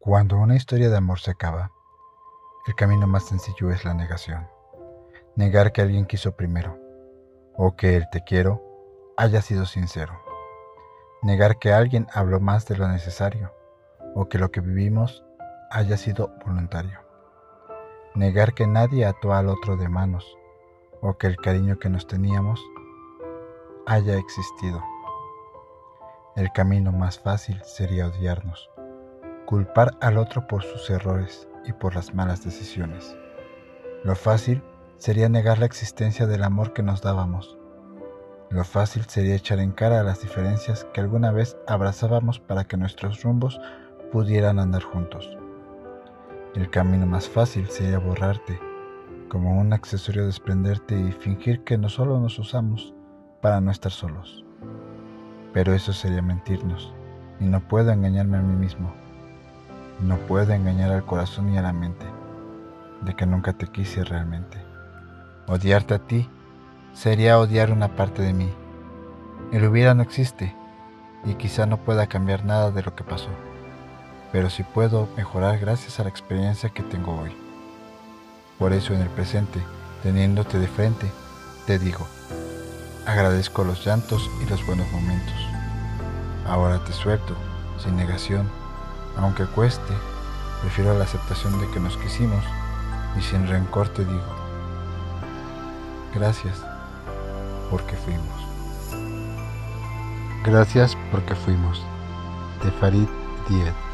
Cuando una historia de amor se acaba, el camino más sencillo es la negación. Negar que alguien quiso primero, o que el te quiero haya sido sincero. Negar que alguien habló más de lo necesario, o que lo que vivimos haya sido voluntario. Negar que nadie ató al otro de manos, o que el cariño que nos teníamos haya existido. El camino más fácil sería odiarnos culpar al otro por sus errores y por las malas decisiones. Lo fácil sería negar la existencia del amor que nos dábamos. Lo fácil sería echar en cara las diferencias que alguna vez abrazábamos para que nuestros rumbos pudieran andar juntos. El camino más fácil sería borrarte, como un accesorio desprenderte y fingir que no solo nos usamos para no estar solos. Pero eso sería mentirnos, y no puedo engañarme a mí mismo. No puedo engañar al corazón ni a la mente de que nunca te quise realmente. Odiarte a ti sería odiar una parte de mí. El hubiera no existe y quizá no pueda cambiar nada de lo que pasó, pero sí puedo mejorar gracias a la experiencia que tengo hoy. Por eso en el presente, teniéndote de frente, te digo, agradezco los llantos y los buenos momentos. Ahora te suelto, sin negación aunque cueste, prefiero la aceptación de que nos quisimos y sin rencor te digo, gracias porque fuimos. Gracias porque fuimos. De Farid Diet.